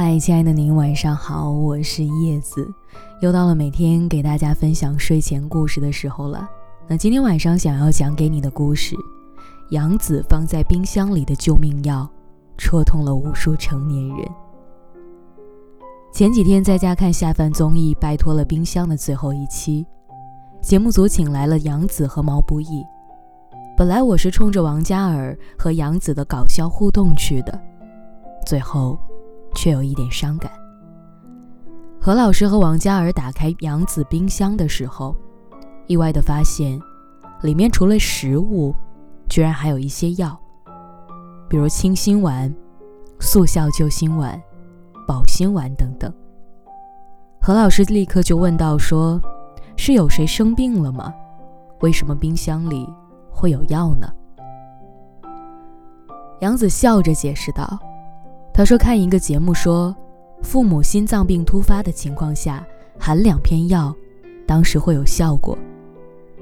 嗨，亲爱的您，晚上好，我是叶子，又到了每天给大家分享睡前故事的时候了。那今天晚上想要讲给你的故事，杨子放在冰箱里的救命药，戳痛了无数成年人。前几天在家看下饭综艺《拜托了冰箱》的最后一期，节目组请来了杨子和毛不易。本来我是冲着王嘉尔和杨子的搞笑互动去的，最后。却有一点伤感。何老师和王嘉尔打开杨子冰箱的时候，意外的发现，里面除了食物，居然还有一些药，比如清心丸、速效救心丸、保心丸等等。何老师立刻就问到：“说是有谁生病了吗？为什么冰箱里会有药呢？”杨子笑着解释道。他说：“看一个节目，说父母心脏病突发的情况下，含两片药，当时会有效果。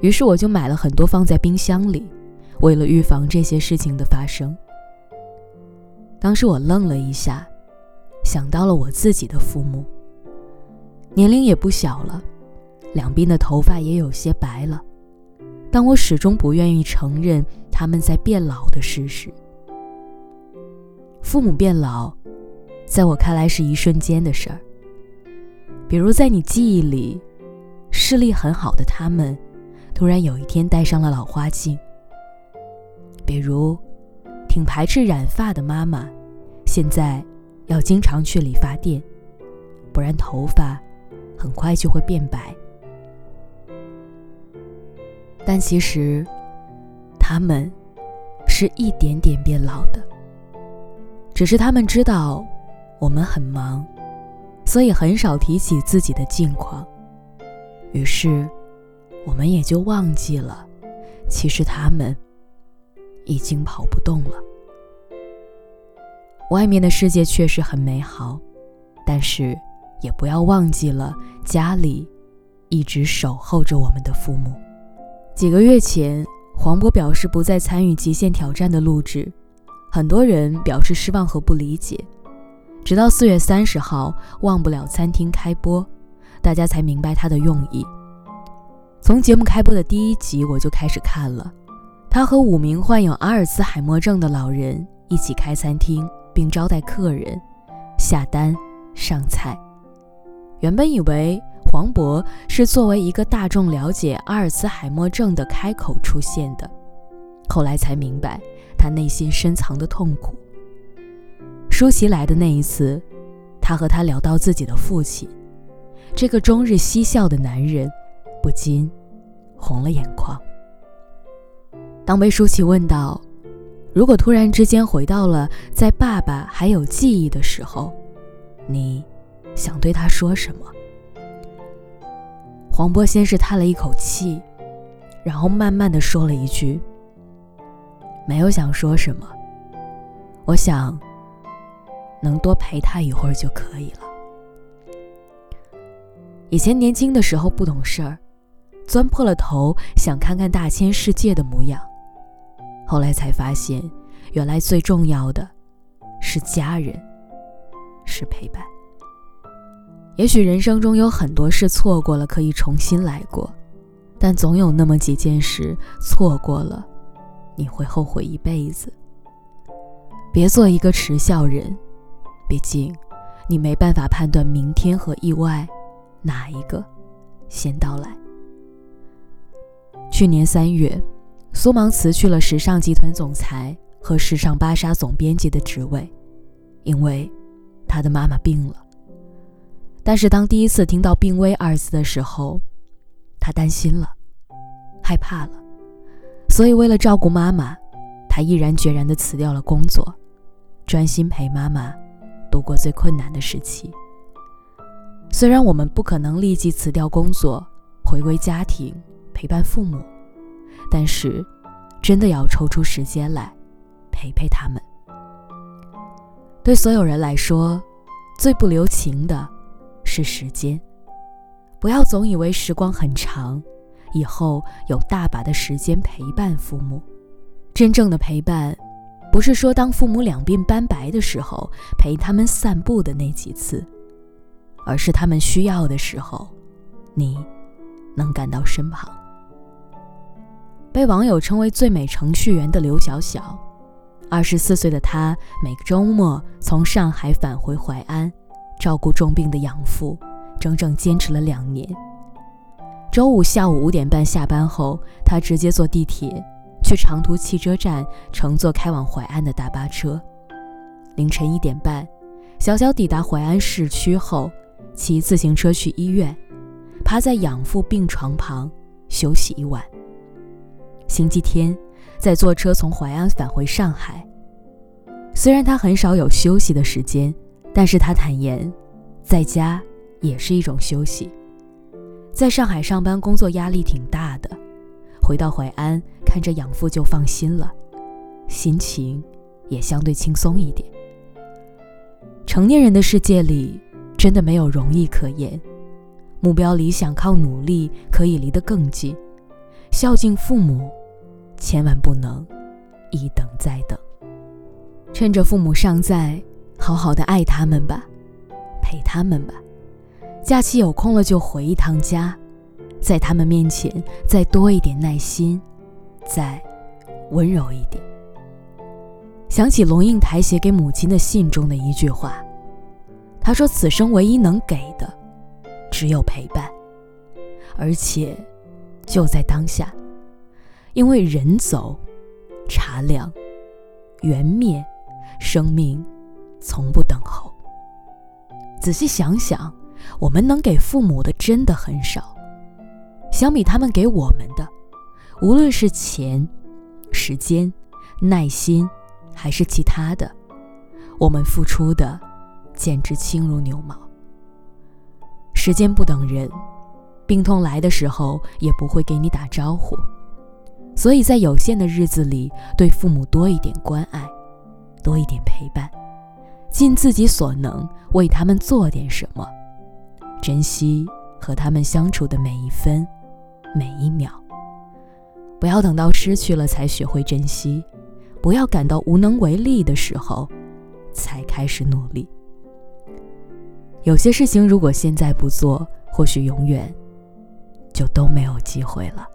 于是我就买了很多放在冰箱里，为了预防这些事情的发生。当时我愣了一下，想到了我自己的父母，年龄也不小了，两鬓的头发也有些白了，但我始终不愿意承认他们在变老的事实。”父母变老，在我看来是一瞬间的事儿。比如在你记忆里，视力很好的他们，突然有一天戴上了老花镜；比如挺排斥染发的妈妈，现在要经常去理发店，不然头发很快就会变白。但其实，他们是一点点变老的。只是他们知道我们很忙，所以很少提起自己的近况。于是，我们也就忘记了，其实他们已经跑不动了。外面的世界确实很美好，但是也不要忘记了家里一直守候着我们的父母。几个月前，黄渤表示不再参与《极限挑战》的录制。很多人表示失望和不理解，直到四月三十号《忘不了餐厅》开播，大家才明白他的用意。从节目开播的第一集我就开始看了，他和五名患有阿尔茨海默症的老人一起开餐厅，并招待客人、下单、上菜。原本以为黄渤是作为一个大众了解阿尔茨海默症的开口出现的，后来才明白。他内心深藏的痛苦。舒淇来的那一次，他和他聊到自己的父亲，这个终日嬉笑的男人，不禁红了眼眶。当被舒淇问到，如果突然之间回到了在爸爸还有记忆的时候，你想对他说什么？黄渤先是叹了一口气，然后慢慢的说了一句。没有想说什么，我想能多陪他一会儿就可以了。以前年轻的时候不懂事儿，钻破了头想看看大千世界的模样，后来才发现，原来最重要的是家人，是陪伴。也许人生中有很多事错过了可以重新来过，但总有那么几件事错过了。你会后悔一辈子。别做一个迟笑人，毕竟你没办法判断明天和意外哪一个先到来。去年三月，苏芒辞去了时尚集团总裁和时尚芭莎总编辑的职位，因为他的妈妈病了。但是当第一次听到“病危”二字的时候，他担心了，害怕了。所以，为了照顾妈妈，他毅然决然地辞掉了工作，专心陪妈妈度过最困难的时期。虽然我们不可能立即辞掉工作，回归家庭陪伴父母，但是，真的要抽出时间来陪陪他们。对所有人来说，最不留情的是时间。不要总以为时光很长。以后有大把的时间陪伴父母，真正的陪伴，不是说当父母两鬓斑白的时候陪他们散步的那几次，而是他们需要的时候，你能赶到身旁。被网友称为“最美程序员”的刘晓晓，二十四岁的她每个周末从上海返回淮安，照顾重病的养父，整整坚持了两年。周五下午五点半下班后，他直接坐地铁。去长途汽车站乘坐开往淮安的大巴车，凌晨一点半，小小抵达淮安市区后，骑自行车去医院，趴在养父病床旁休息一晚。星期天，再坐车从淮安返回上海。虽然他很少有休息的时间，但是他坦言，在家也是一种休息。在上海上班工作压力挺大的。回到淮安，看着养父就放心了，心情也相对轻松一点。成年人的世界里，真的没有容易可言，目标理想靠努力可以离得更近。孝敬父母，千万不能一等再等。趁着父母尚在，好好的爱他们吧，陪他们吧。假期有空了就回一趟家。在他们面前，再多一点耐心，再温柔一点。想起龙应台写给母亲的信中的一句话，他说：“此生唯一能给的，只有陪伴，而且就在当下，因为人走，茶凉，缘灭，生命从不等候。仔细想想，我们能给父母的真的很少。”相比他们给我们的，无论是钱、时间、耐心，还是其他的，我们付出的简直轻如牛毛。时间不等人，病痛来的时候也不会给你打招呼，所以在有限的日子里，对父母多一点关爱，多一点陪伴，尽自己所能为他们做点什么，珍惜和他们相处的每一分。每一秒，不要等到失去了才学会珍惜，不要感到无能为力的时候才开始努力。有些事情如果现在不做，或许永远就都没有机会了。